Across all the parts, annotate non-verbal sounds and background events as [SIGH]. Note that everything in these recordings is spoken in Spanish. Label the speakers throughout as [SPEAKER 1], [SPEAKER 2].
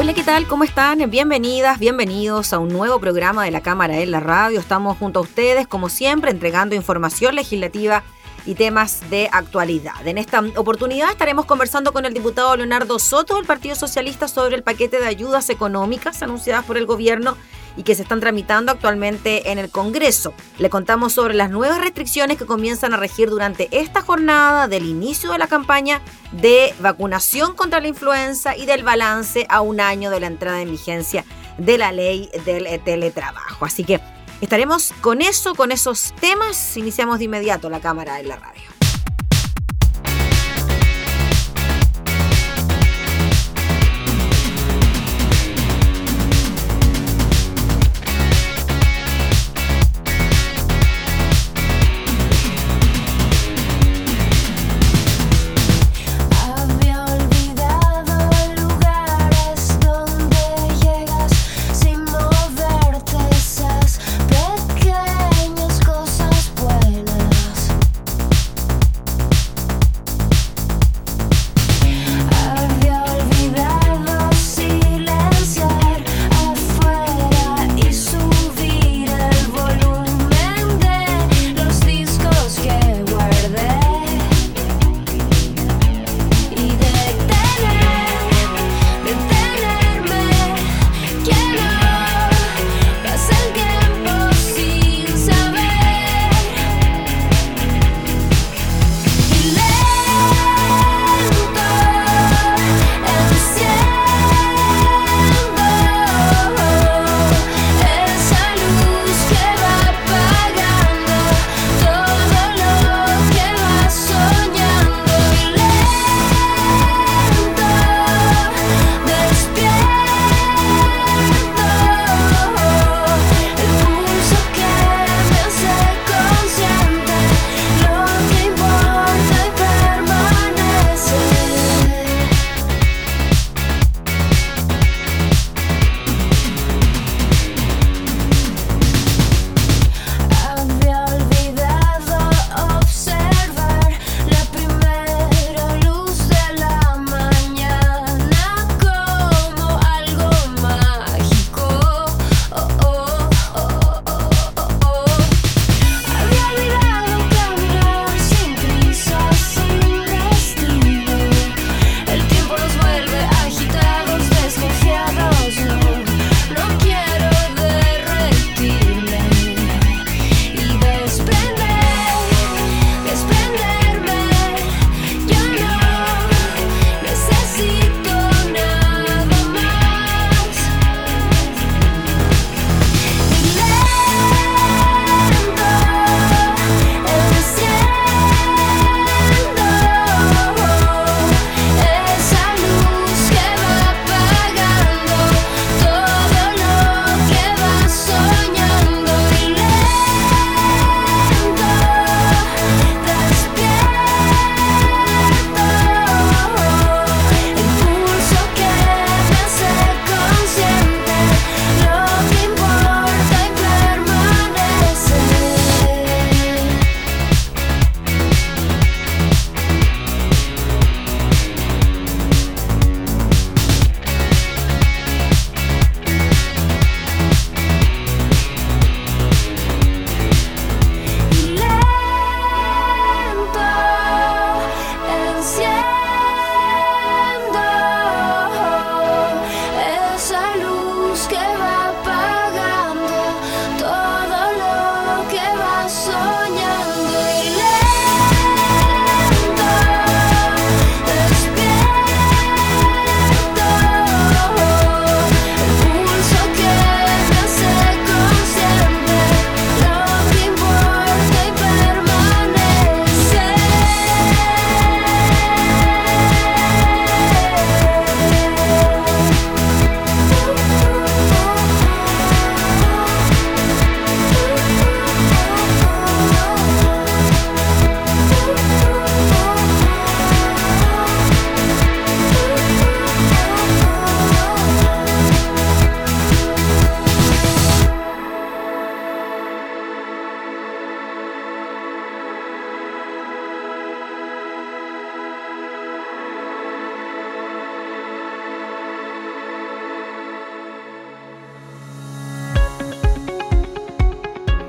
[SPEAKER 1] Hola, ¿qué tal? ¿Cómo están? Bienvenidas, bienvenidos a un nuevo programa de la Cámara en la Radio. Estamos junto a ustedes, como siempre, entregando información legislativa y temas de actualidad. En esta oportunidad estaremos conversando con el diputado Leonardo Soto del Partido Socialista sobre el paquete de ayudas económicas anunciadas por el gobierno y que se están tramitando actualmente en el Congreso. Le contamos sobre las nuevas restricciones que comienzan a regir durante esta jornada del inicio de la campaña de vacunación contra la influenza y del balance a un año de la entrada en vigencia de la ley del teletrabajo. Así que estaremos con eso, con esos temas. Iniciamos de inmediato la cámara en la radio.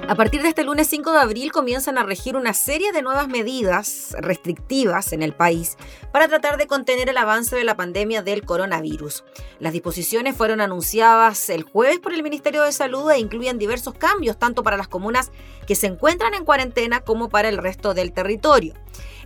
[SPEAKER 1] A partir de este lunes 5 de abril comienzan a regir una serie de nuevas medidas restrictivas en el país para tratar de contener el avance de la pandemia del coronavirus. Las disposiciones fueron anunciadas el jueves por el Ministerio de Salud e incluyen diversos cambios tanto para las comunas que se encuentran en cuarentena como para el resto del territorio.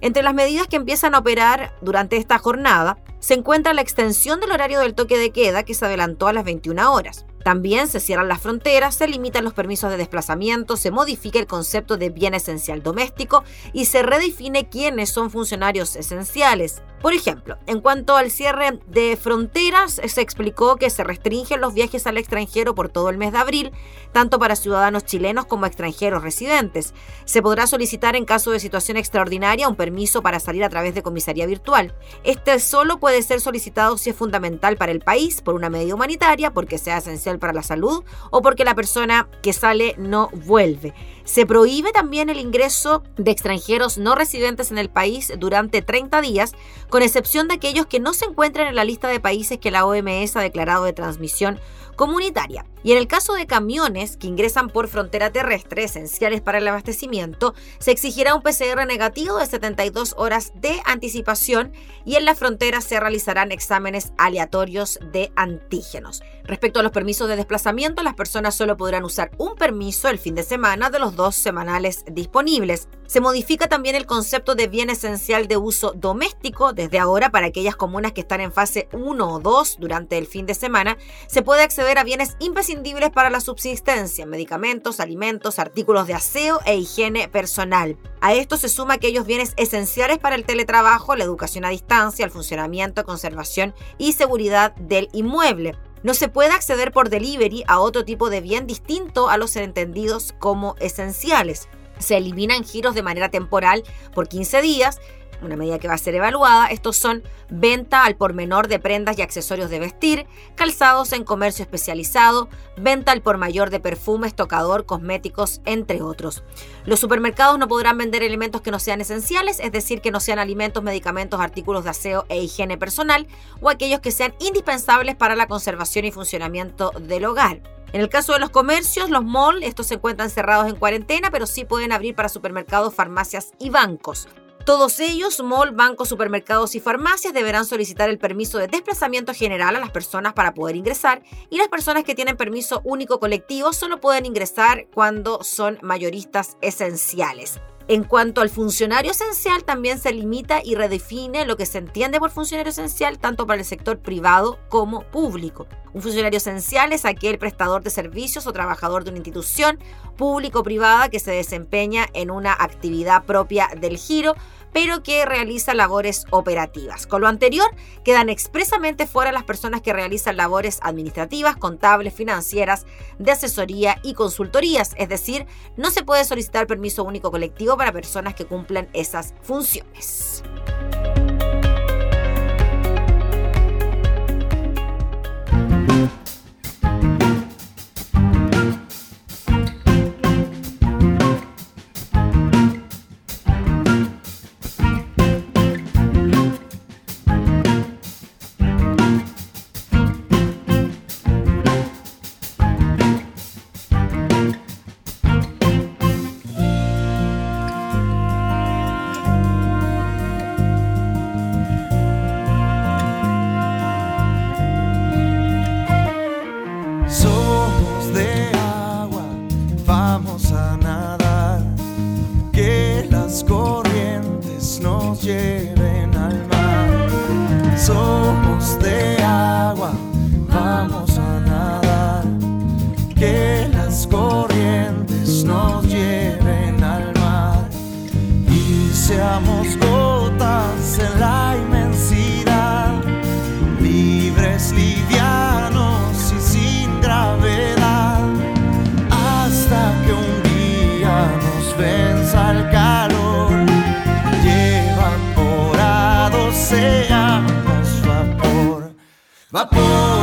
[SPEAKER 1] Entre las medidas que empiezan a operar durante esta jornada se encuentra la extensión del horario del toque de queda que se adelantó a las 21 horas. También se cierran las fronteras, se limitan los permisos de desplazamiento, se modifica el concepto de bien esencial doméstico y se redefine quiénes son funcionarios esenciales. Por ejemplo, en cuanto al cierre de fronteras, se explicó que se restringen los viajes al extranjero por todo el mes de abril, tanto para ciudadanos chilenos como extranjeros residentes. Se podrá solicitar en caso de situación extraordinaria un permiso para salir a través de comisaría virtual. Este solo puede ser solicitado si es fundamental para el país, por una medida humanitaria, porque sea esencial para la salud o porque la persona que sale no vuelve. Se prohíbe también el ingreso de extranjeros no residentes en el país durante 30 días con excepción de aquellos que no se encuentran en la lista de países que la OMS ha declarado de transmisión comunitaria. Y en el caso de camiones que ingresan por frontera terrestre, esenciales para el abastecimiento, se exigirá un PCR negativo de 72 horas de anticipación y en la frontera se realizarán exámenes aleatorios de antígenos. Respecto a los permisos de desplazamiento, las personas solo podrán usar un permiso el fin de semana de los dos semanales disponibles. Se modifica también el concepto de bien esencial de uso doméstico. Desde ahora, para aquellas comunas que están en fase 1 o 2 durante el fin de semana, se puede acceder a bienes imprescindibles para la subsistencia, medicamentos, alimentos, artículos de aseo e higiene personal. A esto se suma aquellos bienes esenciales para el teletrabajo, la educación a distancia, el funcionamiento, conservación y seguridad del inmueble. No se puede acceder por delivery a otro tipo de bien distinto a los entendidos como esenciales. Se eliminan giros de manera temporal por 15 días una medida que va a ser evaluada. Estos son venta al por menor de prendas y accesorios de vestir, calzados en comercio especializado, venta al por mayor de perfumes, tocador, cosméticos, entre otros. Los supermercados no podrán vender elementos que no sean esenciales, es decir, que no sean alimentos, medicamentos, artículos de aseo e higiene personal o aquellos que sean indispensables para la conservación y funcionamiento del hogar. En el caso de los comercios, los malls, estos se encuentran cerrados en cuarentena, pero sí pueden abrir para supermercados, farmacias y bancos. Todos ellos, mall, bancos, supermercados y farmacias, deberán solicitar el permiso de desplazamiento general a las personas para poder ingresar y las personas que tienen permiso único colectivo solo pueden ingresar cuando son mayoristas esenciales. En cuanto al funcionario esencial, también se limita y redefine lo que se entiende por funcionario esencial tanto para el sector privado como público. Un funcionario esencial es aquel prestador de servicios o trabajador de una institución público o privada que se desempeña en una actividad propia del giro, pero que realiza labores operativas. Con lo anterior, quedan expresamente fuera las personas que realizan labores administrativas, contables, financieras, de asesoría y consultorías, es decir, no se puede solicitar permiso único colectivo para personas que cumplan esas funciones.
[SPEAKER 2] Oh.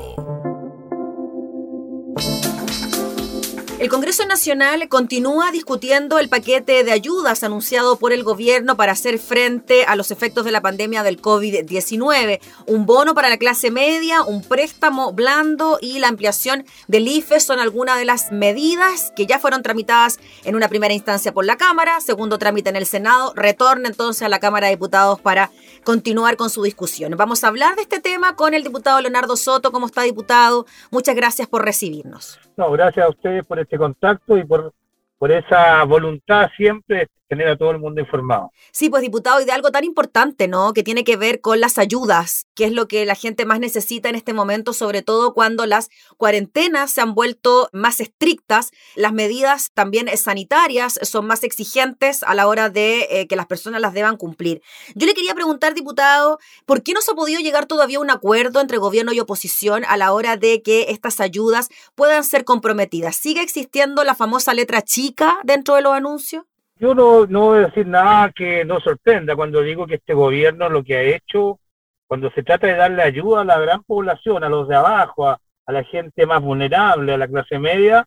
[SPEAKER 1] El Congreso Nacional continúa discutiendo el paquete de ayudas anunciado por el gobierno para hacer frente a los efectos de la pandemia del COVID-19. Un bono para la clase media, un préstamo blando y la ampliación del IFE son algunas de las medidas que ya fueron tramitadas en una primera instancia por la Cámara, segundo trámite en el Senado, retorna entonces a la Cámara de Diputados para continuar con su discusión. Vamos a hablar de este tema con el diputado Leonardo Soto. ¿Cómo está, diputado? Muchas gracias por recibirnos.
[SPEAKER 3] No, gracias a ustedes por este contacto y por, por esa voluntad siempre tener a todo el mundo informado.
[SPEAKER 1] Sí, pues diputado, y de algo tan importante, ¿no? Que tiene que ver con las ayudas, que es lo que la gente más necesita en este momento, sobre todo cuando las cuarentenas se han vuelto más estrictas, las medidas también sanitarias son más exigentes a la hora de eh, que las personas las deban cumplir. Yo le quería preguntar, diputado, ¿por qué no se ha podido llegar todavía a un acuerdo entre gobierno y oposición a la hora de que estas ayudas puedan ser comprometidas? ¿Sigue existiendo la famosa letra chica dentro de los anuncios?
[SPEAKER 3] Yo no, no voy a decir nada que no sorprenda cuando digo que este gobierno lo que ha hecho, cuando se trata de darle ayuda a la gran población, a los de abajo, a, la gente más vulnerable, a la clase media,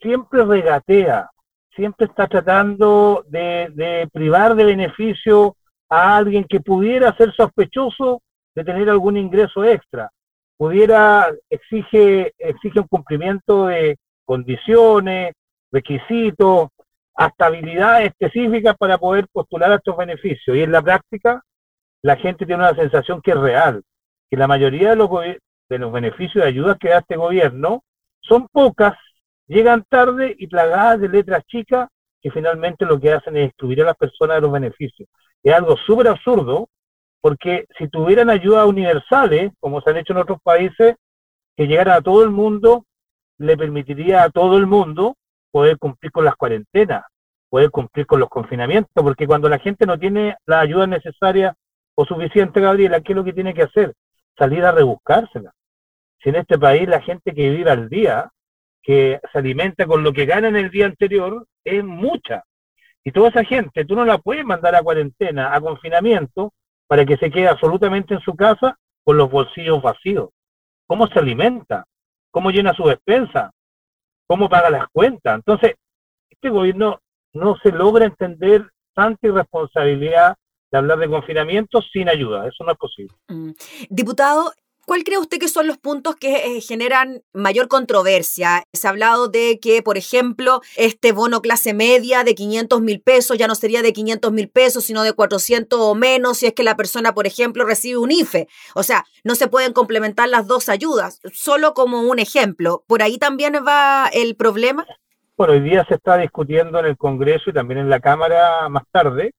[SPEAKER 3] siempre regatea, siempre está tratando de, de privar de beneficio a alguien que pudiera ser sospechoso de tener algún ingreso extra. Pudiera, exige, exige un cumplimiento de condiciones, requisitos, hasta habilidades específicas para poder postular a estos beneficios. Y en la práctica, la gente tiene una sensación que es real, que la mayoría de los, de los beneficios de ayudas que da este gobierno son pocas, llegan tarde y plagadas de letras chicas que finalmente lo que hacen es excluir a las personas de los beneficios. Es algo súper absurdo, porque si tuvieran ayudas universales, como se han hecho en otros países, que llegaran a todo el mundo, le permitiría a todo el mundo poder cumplir con las cuarentenas, poder cumplir con los confinamientos, porque cuando la gente no tiene la ayuda necesaria o suficiente, Gabriela, ¿qué es lo que tiene que hacer? Salir a rebuscársela. Si en este país la gente que vive al día, que se alimenta con lo que gana en el día anterior, es mucha. Y toda esa gente, tú no la puedes mandar a cuarentena, a confinamiento, para que se quede absolutamente en su casa con los bolsillos vacíos. ¿Cómo se alimenta? ¿Cómo llena su despensa? Cómo paga las cuentas. Entonces, este gobierno no se logra entender tanta irresponsabilidad de hablar de confinamiento sin ayuda. Eso no es posible.
[SPEAKER 1] Mm. Diputado, ¿Cuál cree usted que son los puntos que eh, generan mayor controversia? Se ha hablado de que, por ejemplo, este bono clase media de 500 mil pesos ya no sería de 500 mil pesos, sino de 400 o menos si es que la persona, por ejemplo, recibe un IFE. O sea, no se pueden complementar las dos ayudas, solo como un ejemplo. ¿Por ahí también va el problema?
[SPEAKER 3] Bueno, hoy día se está discutiendo en el Congreso y también en la Cámara más tarde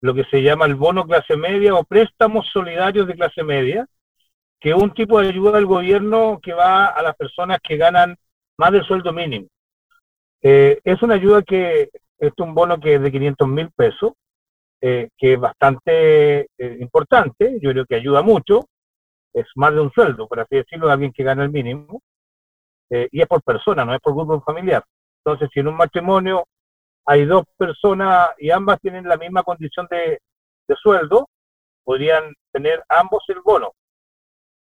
[SPEAKER 3] lo que se llama el bono clase media o préstamos solidarios de clase media que un tipo de ayuda del gobierno que va a las personas que ganan más del sueldo mínimo. Eh, es una ayuda que es un bono que es de 500 mil pesos, eh, que es bastante eh, importante, yo creo que ayuda mucho, es más de un sueldo, por así decirlo, de alguien que gana el mínimo, y es por persona, no es por grupo familiar. Entonces, si en un matrimonio hay dos personas y ambas tienen la misma condición de, de sueldo, podrían tener ambos el bono.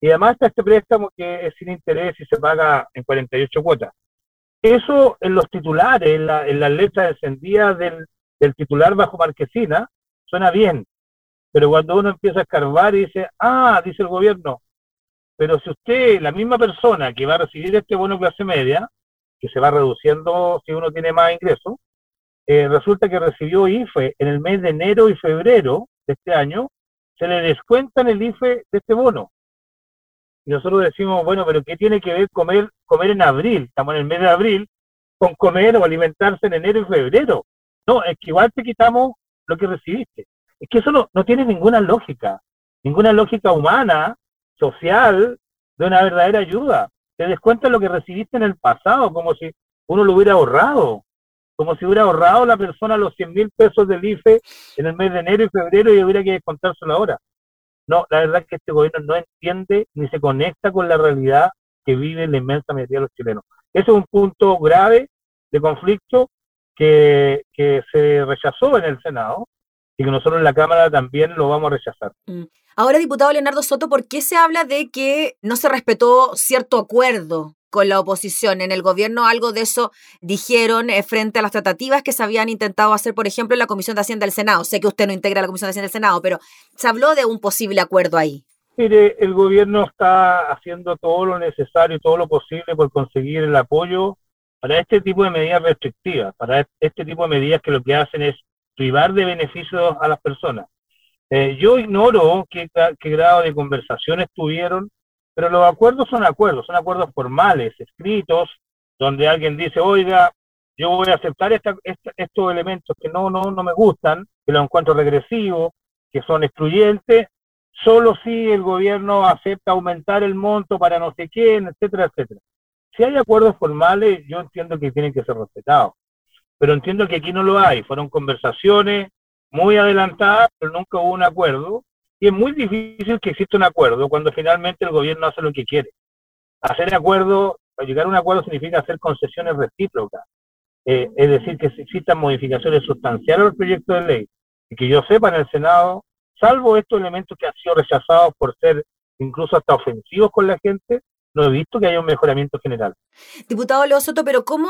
[SPEAKER 3] Y además está este préstamo que es sin interés y se paga en 48 cuotas. Eso en los titulares, en, la, en las letras encendidas del, titular bajo marquesina, suena bien. Pero cuando uno empieza a escarbar y dice, ah, dice el gobierno, pero si usted, la misma persona que va a recibir este bono clase media, que se va reduciendo si uno tiene más ingresos, eh, resulta que recibió IFE en el mes de enero y febrero de este año, se le descuentan el IFE de este bono. Nosotros decimos, bueno, pero ¿qué tiene que ver comer, comer en abril? Estamos en el mes de abril, con comer o alimentarse en enero y febrero. No, es que igual te quitamos lo que recibiste. Es que eso no, no tiene ninguna lógica, ninguna lógica humana, social, de una verdadera ayuda. Te descuentan lo que recibiste en el pasado, como si uno lo hubiera ahorrado, como si hubiera ahorrado la persona los 100 mil pesos del IFE en el mes de enero y febrero y hubiera que descontárselo ahora. No, la verdad es que este gobierno no entiende ni se conecta con la realidad que vive la inmensa mayoría de los chilenos. Eso es un punto grave de conflicto que, que se rechazó en el Senado y que nosotros en la Cámara también lo vamos a rechazar.
[SPEAKER 1] Mm. Ahora, diputado Leonardo Soto, ¿por qué se habla de que no se respetó cierto acuerdo con la oposición? En el gobierno algo de eso dijeron eh, frente a las tratativas que se habían intentado hacer, por ejemplo, en la Comisión de Hacienda del Senado. Sé que usted no integra la Comisión de Hacienda del Senado, pero se habló de un posible acuerdo ahí.
[SPEAKER 3] Mire, el gobierno está haciendo todo lo necesario todo lo posible por conseguir el apoyo para este tipo de medidas restrictivas, para este tipo de medidas que lo que hacen es privar de beneficios a las personas. Eh, yo ignoro qué grado de conversaciones tuvieron, pero los acuerdos son acuerdos, son acuerdos formales, escritos, donde alguien dice, oiga, yo voy a aceptar esta, estos elementos que no, no, no me gustan, que los encuentro regresivos, que son excluyentes, solo si el gobierno acepta aumentar el monto para no sé quién, etcétera, etcétera. Si hay acuerdos formales, yo entiendo que tienen que ser respetados pero entiendo que aquí no lo hay. Fueron conversaciones muy adelantadas, pero nunca hubo un acuerdo. Y es muy difícil que exista un acuerdo cuando finalmente el gobierno hace lo que quiere. Hacer acuerdo, llegar a un acuerdo significa hacer concesiones recíprocas. Eh, es decir, que existan modificaciones sustanciales al proyecto de ley. Y que yo sepa en el Senado, salvo estos elementos que han sido rechazados por ser incluso hasta ofensivos con la gente, no he visto que haya un mejoramiento general.
[SPEAKER 1] Diputado Leo Soto, pero ¿cómo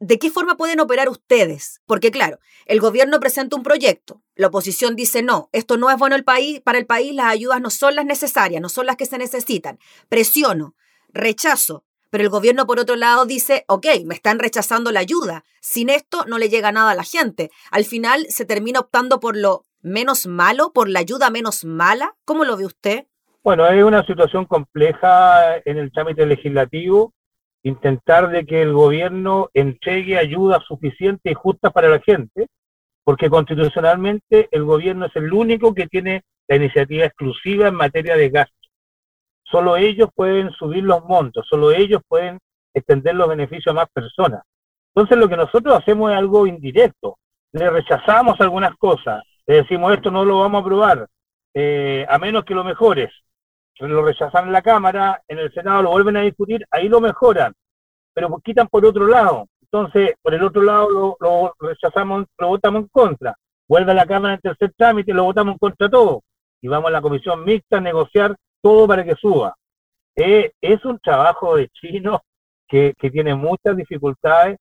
[SPEAKER 1] ¿de qué forma pueden operar ustedes? Porque claro, el gobierno presenta un proyecto, la oposición dice no, esto no es bueno el país, para el país, las ayudas no son las necesarias, no son las que se necesitan. Presiono, rechazo, pero el gobierno por otro lado dice, ok, me están rechazando la ayuda, sin esto no le llega nada a la gente. Al final se termina optando por lo menos malo, por la ayuda menos mala. ¿Cómo lo ve usted?
[SPEAKER 3] Bueno, es una situación compleja en el trámite legislativo intentar de que el gobierno entregue ayuda suficiente y justa para la gente, porque constitucionalmente el gobierno es el único que tiene la iniciativa exclusiva en materia de gasto. Solo ellos pueden subir los montos, solo ellos pueden extender los beneficios a más personas. Entonces lo que nosotros hacemos es algo indirecto. Le rechazamos algunas cosas, le decimos esto no lo vamos a aprobar, eh, a menos que lo mejores lo rechazan en la Cámara, en el Senado lo vuelven a discutir, ahí lo mejoran, pero quitan por otro lado. Entonces, por el otro lado lo, rechazamos, lo votamos en contra. Vuelve a la Cámara en tercer trámite, lo votamos en contra todo. Y vamos a la comisión mixta a negociar todo para que suba. Eh, es un trabajo de chino que tiene muchas dificultades,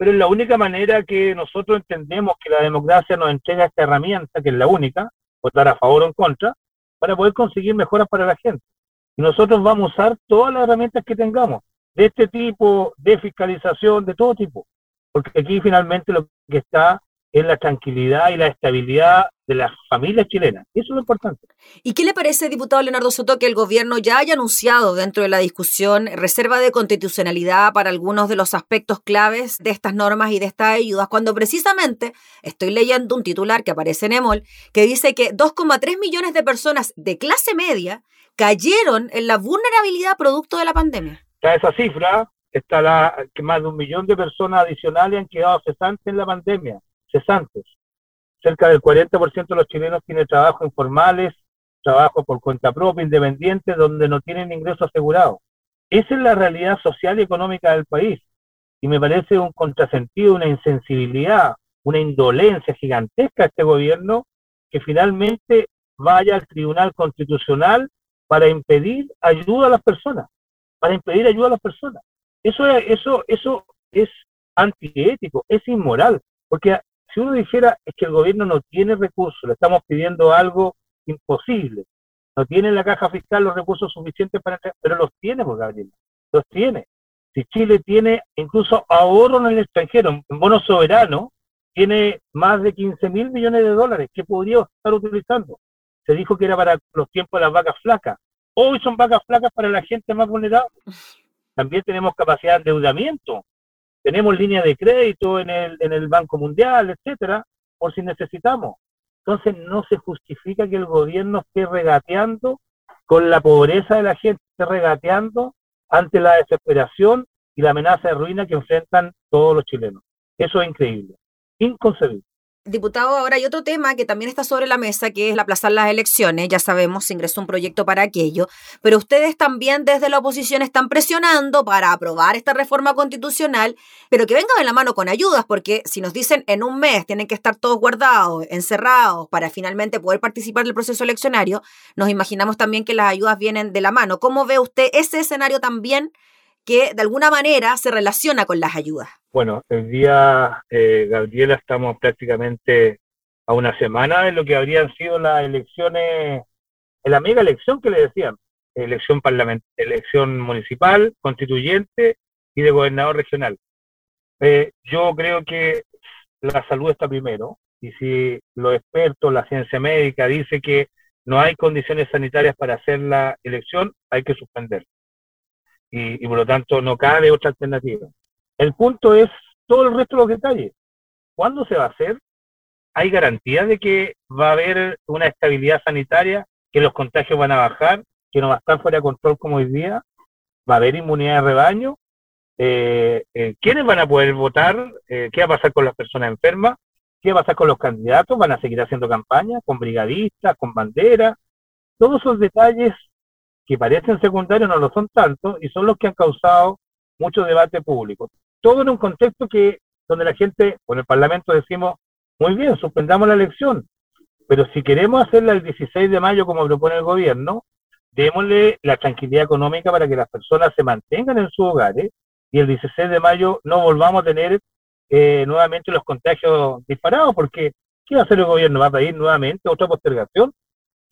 [SPEAKER 3] pero es la única manera que nosotros entendemos que la democracia nos entrega esta herramienta, que es la única, votar a favor o en contra, para poder conseguir mejoras para la gente. Y nosotros vamos a usar todas las herramientas que tengamos, de este tipo, de fiscalización, de todo tipo, porque aquí finalmente lo que está es la tranquilidad y la estabilidad de las familias chilenas. Eso es lo importante.
[SPEAKER 1] ¿Y qué le parece, diputado Leonardo Soto, que el gobierno ya haya anunciado dentro de la discusión reserva de constitucionalidad para algunos de los aspectos claves de estas normas y de estas ayudas, cuando precisamente estoy leyendo un titular que aparece en EMOL que dice que 2,3 millones de personas de clase media cayeron en la vulnerabilidad producto de la pandemia?
[SPEAKER 3] Está esa cifra, está la que más de un millón de personas adicionales han quedado cesantes en la pandemia cesantes. Cerca del 40% de los chilenos tiene trabajo informales, trabajo por cuenta propia, independiente, donde no tienen ingreso asegurado. Esa es la realidad social y económica del país. Y me parece un contrasentido, una insensibilidad, una indolencia gigantesca a este gobierno que finalmente vaya al Tribunal Constitucional para impedir ayuda a las personas, para impedir ayuda a las personas. Eso, eso, eso es antiético, es inmoral, porque si uno dijera es que el gobierno no tiene recursos, le estamos pidiendo algo imposible, no tiene en la caja fiscal los recursos suficientes para pero los tiene, pues Gabriela, los tiene. Si Chile tiene incluso ahorro en el extranjero, en bonos soberanos, tiene más de 15 mil millones de dólares que podría estar utilizando. Se dijo que era para los tiempos de las vacas flacas. Hoy son vacas flacas para la gente más vulnerable. [LAUGHS] También tenemos capacidad de endeudamiento. Tenemos línea de crédito en el, en el Banco Mundial, etcétera, por si necesitamos. Entonces no se justifica que el gobierno esté regateando con la pobreza de la gente, esté regateando ante la desesperación y la amenaza de ruina que enfrentan todos los chilenos. Eso es increíble, inconcebible.
[SPEAKER 1] Diputado, ahora hay otro tema que también está sobre la mesa, que es el aplazar las elecciones. Ya sabemos, se ingresó un proyecto para aquello, pero ustedes también desde la oposición están presionando para aprobar esta reforma constitucional, pero que venga de la mano con ayudas, porque si nos dicen en un mes tienen que estar todos guardados, encerrados, para finalmente poder participar del proceso eleccionario, nos imaginamos también que las ayudas vienen de la mano. ¿Cómo ve usted ese escenario también que de alguna manera se relaciona con las ayudas?
[SPEAKER 3] Bueno, el día, eh, Gabriela, estamos prácticamente a una semana de lo que habrían sido las elecciones, la mega elección que le decían, elección elección municipal, constituyente y de gobernador regional. Eh, yo creo que la salud está primero y si los expertos, la ciencia médica dice que no hay condiciones sanitarias para hacer la elección, hay que suspender. Y, por lo tanto no cabe otra alternativa. El punto es todo el resto de los detalles. ¿Cuándo se va a hacer? ¿Hay garantía de que va a haber una estabilidad sanitaria, que los contagios van a bajar, que no va a estar fuera de control como hoy día? ¿Va a haber inmunidad de rebaño? Eh, eh, ¿Quiénes van a poder votar? Eh, ¿Qué va a pasar con las personas enfermas? ¿Qué va a pasar con los candidatos? ¿Van a seguir haciendo campaña con brigadistas, con banderas? Todos esos detalles que parecen secundarios no lo son tanto y son los que han causado mucho debate público todo en un contexto que donde la gente, con el Parlamento decimos, muy bien, suspendamos la elección, pero si queremos hacerla el 16 de mayo como propone el gobierno, démosle la tranquilidad económica para que las personas se mantengan en sus hogares y el 16 de mayo no volvamos a tener eh, nuevamente los contagios disparados, porque ¿qué va a hacer el gobierno? ¿Va a pedir nuevamente otra postergación?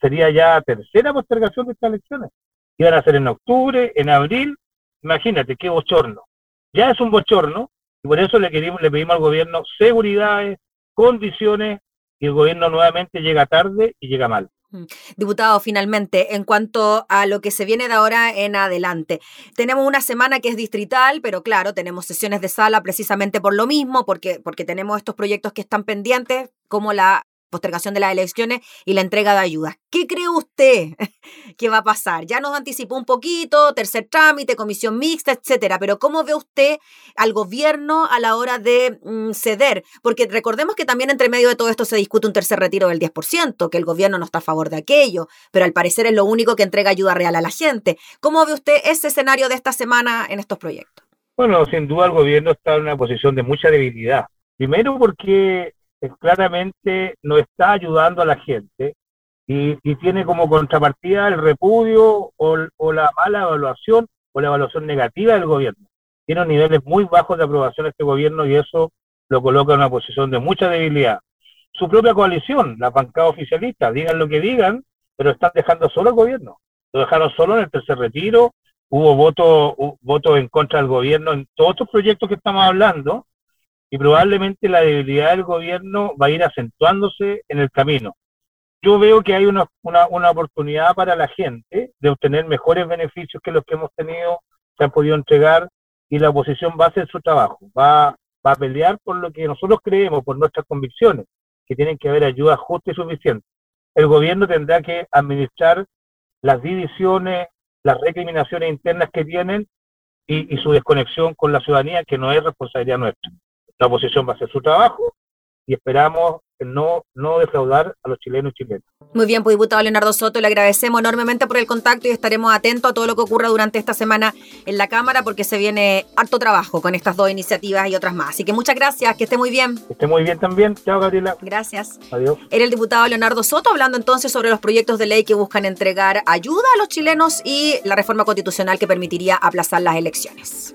[SPEAKER 3] Sería ya tercera postergación de estas elecciones. Iban a ser en octubre, en abril, imagínate qué bochorno ya es un bochorno y por eso le, querimos, le pedimos al gobierno seguridades, condiciones y el gobierno nuevamente llega tarde y llega mal.
[SPEAKER 1] Mm. Diputado, finalmente, en cuanto a lo que se viene de ahora en adelante, tenemos una semana que es distrital, pero claro, tenemos sesiones de sala precisamente por lo mismo, porque, porque tenemos estos proyectos que están pendientes, como la postergación de las elecciones y la entrega de ayudas. ¿Qué cree usted [LAUGHS] que va a pasar? Ya nos anticipó un poquito, tercer trámite, comisión mixta, etcétera, pero ¿cómo ve usted al gobierno a la hora de mm, ceder? Porque recordemos que también entre medio de todo esto se discute un tercer retiro del 10%, que el gobierno no está a favor de aquello, pero al parecer es lo único que entrega ayuda real a la gente. ¿Cómo ve usted ese escenario de esta semana en estos proyectos?
[SPEAKER 3] Bueno, sin duda el gobierno está en una posición de mucha debilidad. Primero porque claramente no está ayudando a la gente y, tiene como contrapartida el repudio o, la mala evaluación o la evaluación negativa del gobierno. Tiene niveles muy bajos de aprobación este gobierno y eso lo coloca en una posición de mucha debilidad. Su propia coalición, la bancada oficialista, digan lo que digan, pero están dejando solo al gobierno. Lo dejaron solo en el tercer retiro, hubo votos voto en contra del gobierno en todos estos proyectos que estamos hablando, y probablemente la debilidad del gobierno va a ir acentuándose en el camino. Yo veo que hay una, una, oportunidad para la gente de obtener mejores beneficios que los que hemos tenido, se han podido entregar, y la oposición va a hacer su trabajo, va, va a pelear por lo que nosotros creemos, por nuestras convicciones, que tienen que haber ayuda justa y suficiente. El gobierno tendrá que administrar las divisiones, las recriminaciones internas que tienen y, y su desconexión con la ciudadanía, que no es responsabilidad nuestra la oposición va a hacer su trabajo y esperamos no, no defraudar a los chilenos y chilenas.
[SPEAKER 1] Muy bien, pues diputado Leonardo Soto, le agradecemos enormemente por el contacto y estaremos atentos a todo lo que ocurra durante esta semana en la Cámara porque se viene harto trabajo con estas dos iniciativas y otras más. Así que muchas gracias, que esté muy bien.
[SPEAKER 3] Que esté muy bien también. Chao, Gabriela.
[SPEAKER 1] Gracias.
[SPEAKER 3] Adiós.
[SPEAKER 1] Era el diputado Leonardo Soto hablando entonces sobre los proyectos de ley que buscan entregar ayuda a los chilenos y la reforma constitucional que permitiría aplazar las elecciones.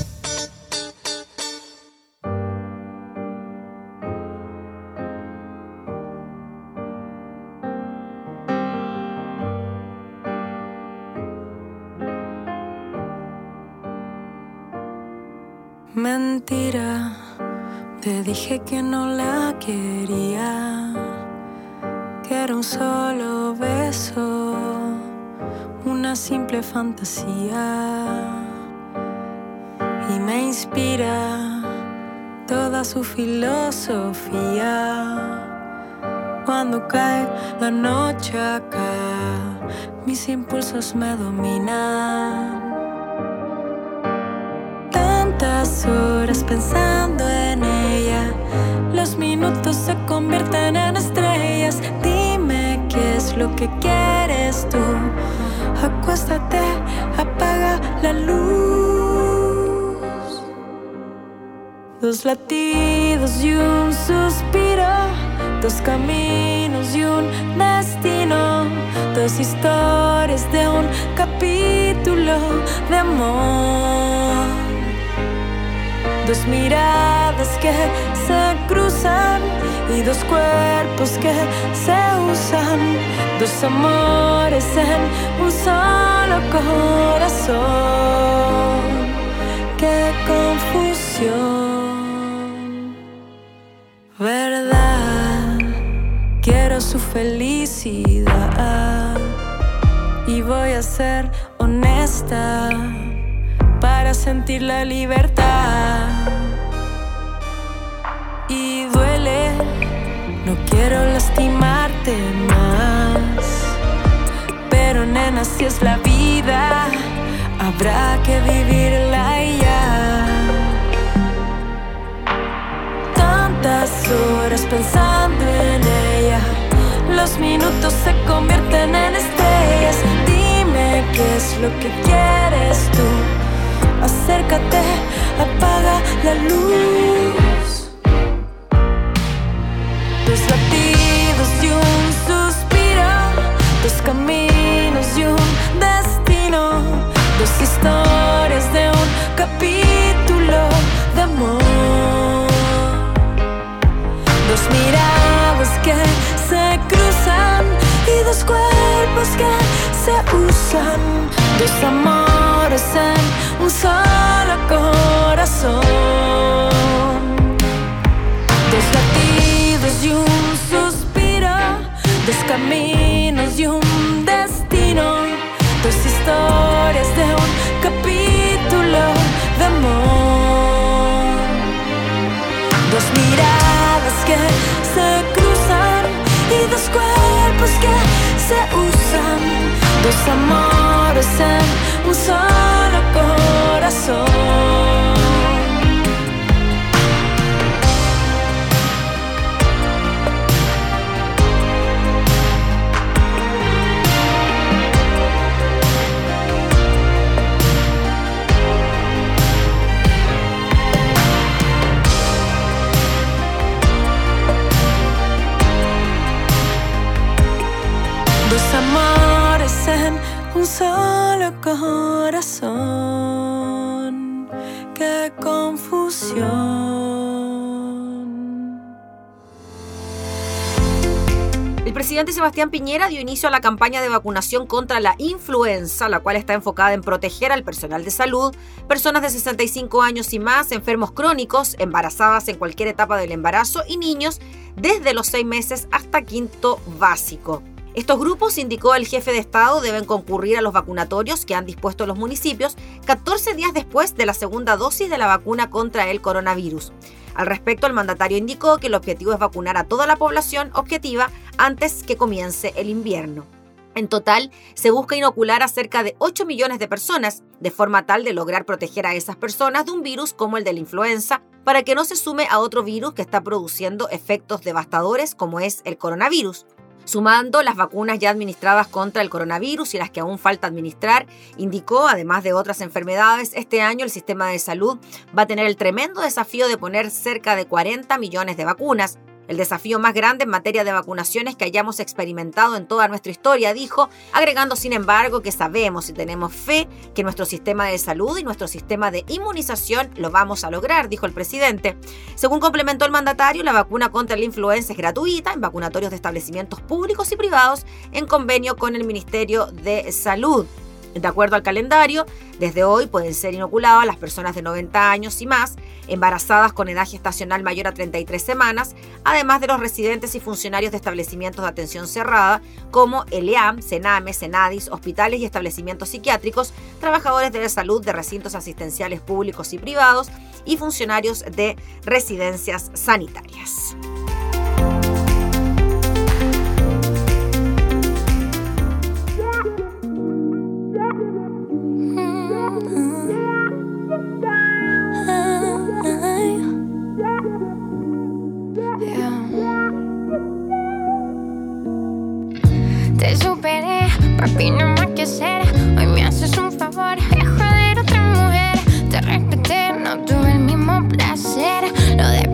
[SPEAKER 4] Mis impulsos me dominan horas pensando en ella. Los minutos se convierten en estrellas. Dime qué es lo que quieres tú. Acuéstate, apaga la luz. Dos latidos y un suspiro. Dos caminos y un destino. Dos historias de un capítulo de amor. Dos miradas que se cruzan y dos cuerpos que se usan. Dos amores en un solo corazón. Qué confusión. Su felicidad y voy a ser honesta para sentir la libertad. Y duele, no quiero lastimarte más. Pero nena, si es la vida, habrá que vivirla ya. Tantas horas pensando en ella, los minutos se convierten en estrellas. Dime qué es lo que quieres tú acércate, apaga la luz. Dos latidos dos amores en un solo corazón. Dos latidos y un suspiro, dos caminos y un destino, dos historias amores en un solo corazón. Un solo corazón. Qué confusión.
[SPEAKER 1] El presidente Sebastián Piñera dio inicio a la campaña de vacunación contra la influenza, la cual está enfocada en proteger al personal de salud, personas de 65 años y más, enfermos crónicos, embarazadas en cualquier etapa del embarazo y niños desde los seis meses hasta quinto básico. Estos grupos, indicó el jefe de Estado, deben concurrir a los vacunatorios que han dispuesto los municipios 14 días después de la segunda dosis de la vacuna contra el coronavirus. Al respecto, el mandatario indicó que el objetivo es vacunar a toda la población objetiva antes que comience el invierno. En total, se busca inocular a cerca de 8 millones de personas, de forma tal de lograr proteger a esas personas de un virus como el de la influenza, para que no se sume a otro virus que está produciendo efectos devastadores como es el coronavirus sumando las vacunas ya administradas contra el coronavirus y las que aún falta administrar, indicó, además de otras enfermedades, este año el sistema de salud va a tener el tremendo desafío de poner cerca de 40 millones de vacunas, el desafío más grande en materia de vacunaciones que hayamos experimentado en toda nuestra historia, dijo, agregando sin embargo que sabemos y tenemos fe que nuestro sistema de salud y nuestro sistema de inmunización lo vamos a lograr, dijo el presidente. Según complementó el mandatario, la vacuna contra la influenza es gratuita en vacunatorios de establecimientos públicos y privados en convenio con el Ministerio de Salud. De acuerdo al calendario, desde hoy pueden ser inoculadas las personas de 90 años y más, embarazadas con edad gestacional mayor a 33 semanas, además de los residentes y funcionarios de establecimientos de atención cerrada como ELEAM, CENAME, CENADIS, hospitales y establecimientos psiquiátricos, trabajadores de la salud de recintos asistenciales públicos y privados y funcionarios de residencias sanitarias.
[SPEAKER 5] Te superé, papi, no más que hacer. Hoy me haces un favor, de joder otra mujer. Te respeté, no tuve el mismo placer. Lo de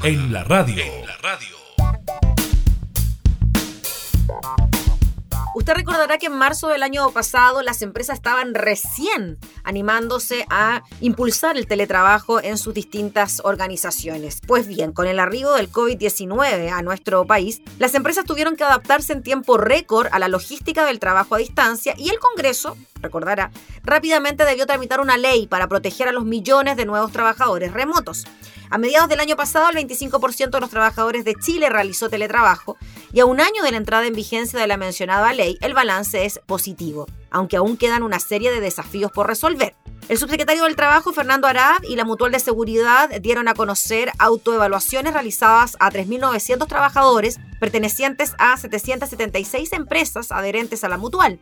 [SPEAKER 6] cámara, en la radio.
[SPEAKER 1] Usted recordará que en marzo del año pasado las empresas estaban recién animándose a impulsar el teletrabajo en sus distintas organizaciones. Pues bien, con el arribo del COVID-19 a nuestro país, las empresas tuvieron que adaptarse en tiempo récord a la logística del trabajo a distancia y el Congreso, recordará, rápidamente debió tramitar una ley para proteger a los millones de nuevos trabajadores remotos. A mediados del año pasado, el 25% de los trabajadores de Chile realizó teletrabajo y a un año de la entrada en vigencia de la mencionada ley, el balance es positivo, aunque aún quedan una serie de desafíos por resolver. El subsecretario del Trabajo, Fernando Arad, y la Mutual de Seguridad dieron a conocer autoevaluaciones realizadas a 3.900 trabajadores pertenecientes a 776 empresas adherentes a la Mutual.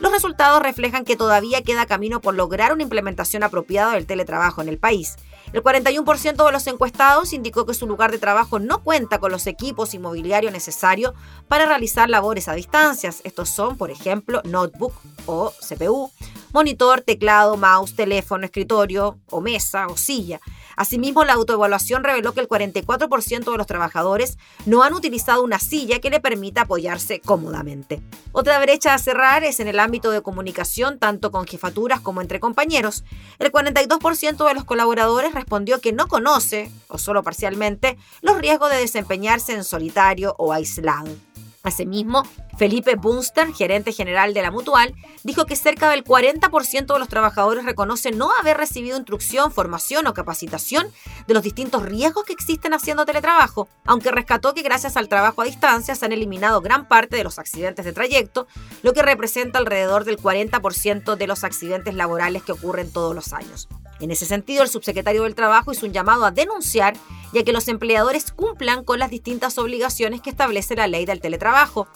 [SPEAKER 1] Los resultados reflejan que todavía queda camino por lograr una implementación apropiada del teletrabajo en el país. El 41% de los encuestados indicó que su lugar de trabajo no cuenta con los equipos y mobiliario necesario para realizar labores a distancias. Estos son, por ejemplo, notebook o CPU, monitor, teclado, mouse, teléfono, escritorio o mesa o silla. Asimismo, la autoevaluación reveló que el 44% de los trabajadores no han utilizado una silla que le permita apoyarse cómodamente. Otra brecha a cerrar es en el ámbito de comunicación, tanto con jefaturas como entre compañeros. El 42% de los colaboradores respondió que no conoce, o solo parcialmente, los riesgos de desempeñarse en solitario o aislado. Asimismo, Felipe Bunster, gerente general de la Mutual, dijo que cerca del 40% de los trabajadores reconocen no haber recibido instrucción, formación o capacitación de los distintos riesgos que existen haciendo teletrabajo, aunque rescató que gracias al trabajo a distancia se han eliminado gran parte de los accidentes de trayecto, lo que representa alrededor del 40% de los accidentes laborales que ocurren todos los años. En ese sentido, el subsecretario del Trabajo hizo un llamado a denunciar ya que los empleadores cumplan con las distintas obligaciones que establece la ley del teletrabajo,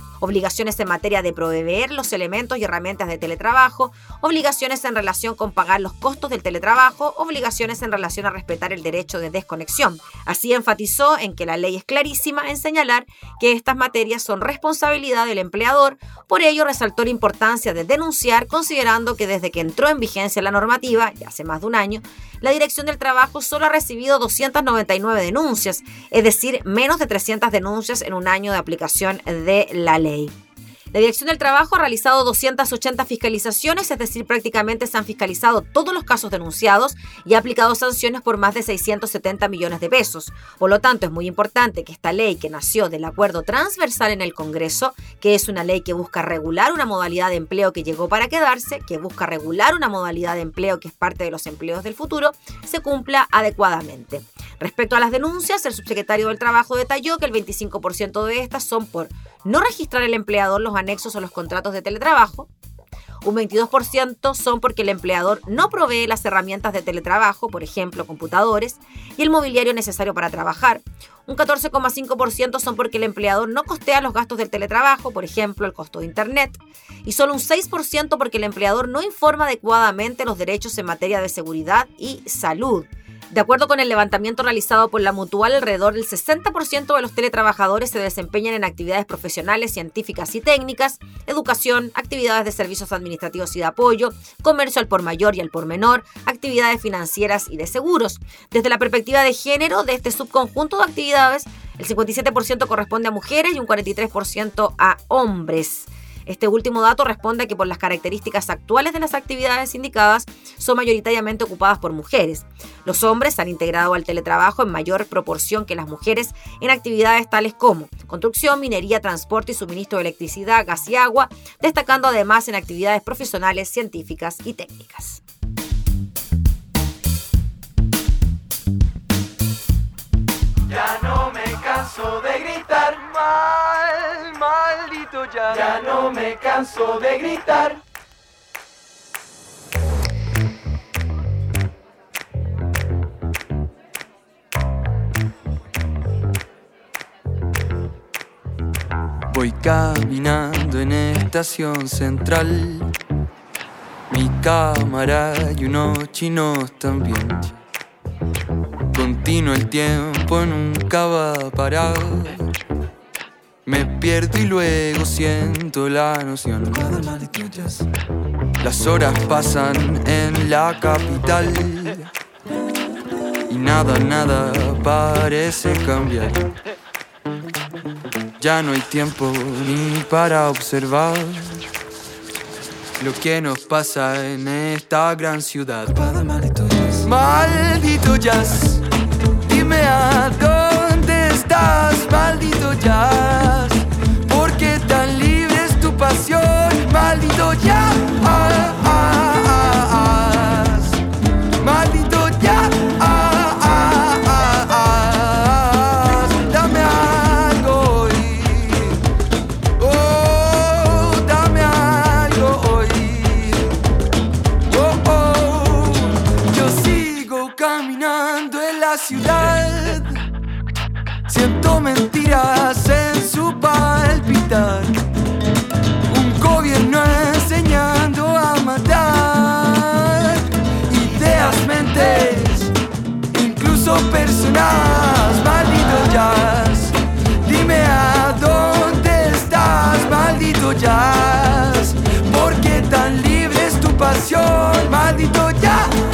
[SPEAKER 1] en materia de proveer los elementos y herramientas de teletrabajo, obligaciones en relación con pagar los costos del teletrabajo, obligaciones en relación a respetar el derecho de desconexión. Así enfatizó en que la ley es clarísima en señalar que estas materias son responsabilidad del empleador, por ello resaltó la importancia de denunciar considerando que desde que entró en vigencia la normativa, ya hace más de un año, la Dirección del Trabajo solo ha recibido 299 denuncias, es decir, menos de 300 denuncias en un año de aplicación de la ley. La Dirección del Trabajo ha realizado 280 fiscalizaciones, es decir, prácticamente se han fiscalizado todos los casos denunciados y ha aplicado sanciones por más de 670 millones de pesos. Por lo tanto, es muy importante que esta ley que nació del acuerdo transversal en el Congreso, que es una ley que busca regular una modalidad de empleo que llegó para quedarse, que busca regular una modalidad de empleo que es parte de los empleos del futuro, se cumpla adecuadamente. Respecto a las denuncias, el subsecretario del Trabajo detalló que el 25% de estas son por no registrar el empleador los anexos o los contratos de teletrabajo. Un 22% son porque el empleador no provee las herramientas de teletrabajo, por ejemplo, computadores, y el mobiliario necesario para trabajar. Un 14,5% son porque el empleador no costea los gastos del teletrabajo, por ejemplo, el costo de Internet. Y solo un 6% porque el empleador no informa adecuadamente los derechos en materia de seguridad y salud. De acuerdo con el levantamiento realizado por la Mutual, alrededor del 60% de los teletrabajadores se desempeñan en actividades profesionales, científicas y técnicas, educación, actividades de servicios administrativos y de apoyo, comercio al por mayor y al por menor, actividades financieras y de seguros. Desde la perspectiva de género de este subconjunto de actividades, el 57% corresponde a mujeres y un 43% a hombres. Este último dato responde a que por las características actuales de las actividades indicadas son mayoritariamente ocupadas por mujeres. Los hombres han integrado al teletrabajo en mayor proporción que las mujeres en actividades tales como construcción, minería, transporte y suministro de electricidad, gas y agua, destacando además en actividades profesionales, científicas y técnicas.
[SPEAKER 2] Ya no me canso de gritar. Mal, maldito ya. Ya no me canso de gritar.
[SPEAKER 7] Voy caminando en estación central. Mi cámara y unos chinos también. Continuo el tiempo nunca va a parar. Me pierdo y luego siento la noción. Las horas pasan en la capital. Y nada, nada parece cambiar. Ya no hay tiempo ni para observar lo que nos pasa en esta gran ciudad. Maldito jazz, dime a dónde maldito jazz. ¿Por qué tan libre es tu pasión, maldito jazz? Maldito jazz. Dame algo hoy. Oh, dame algo hoy. Oh, oh, yo sigo caminando en la ciudad. Siento mentiras en su palpitar. Un gobierno enseñando a matar. Ideas, mentes, incluso personas. Maldito jazz. Dime a dónde estás, maldito jazz. ¿Por qué tan libre es tu pasión, maldito jazz?